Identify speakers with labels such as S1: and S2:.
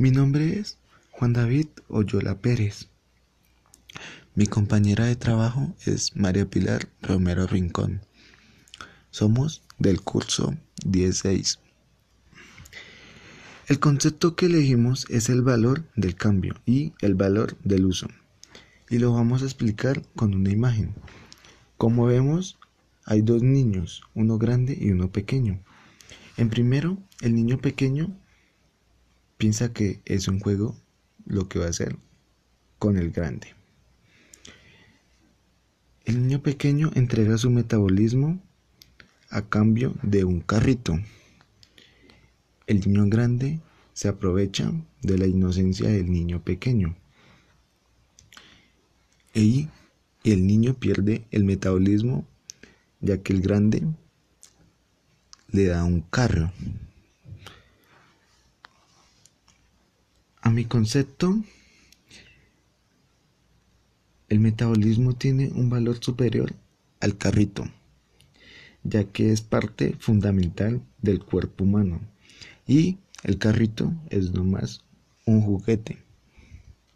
S1: Mi nombre es Juan David Oyola Pérez. Mi compañera de trabajo es María Pilar Romero Rincón. Somos del curso 16. El concepto que elegimos es el valor del cambio y el valor del uso. Y lo vamos a explicar con una imagen. Como vemos, hay dos niños, uno grande y uno pequeño. En primero, el niño pequeño piensa que es un juego lo que va a hacer con el grande. El niño pequeño entrega su metabolismo a cambio de un carrito. El niño grande se aprovecha de la inocencia del niño pequeño. Y el niño pierde el metabolismo ya que el grande le da un carro. Mi concepto, el metabolismo tiene un valor superior al carrito, ya que es parte fundamental del cuerpo humano y el carrito es nomás un juguete.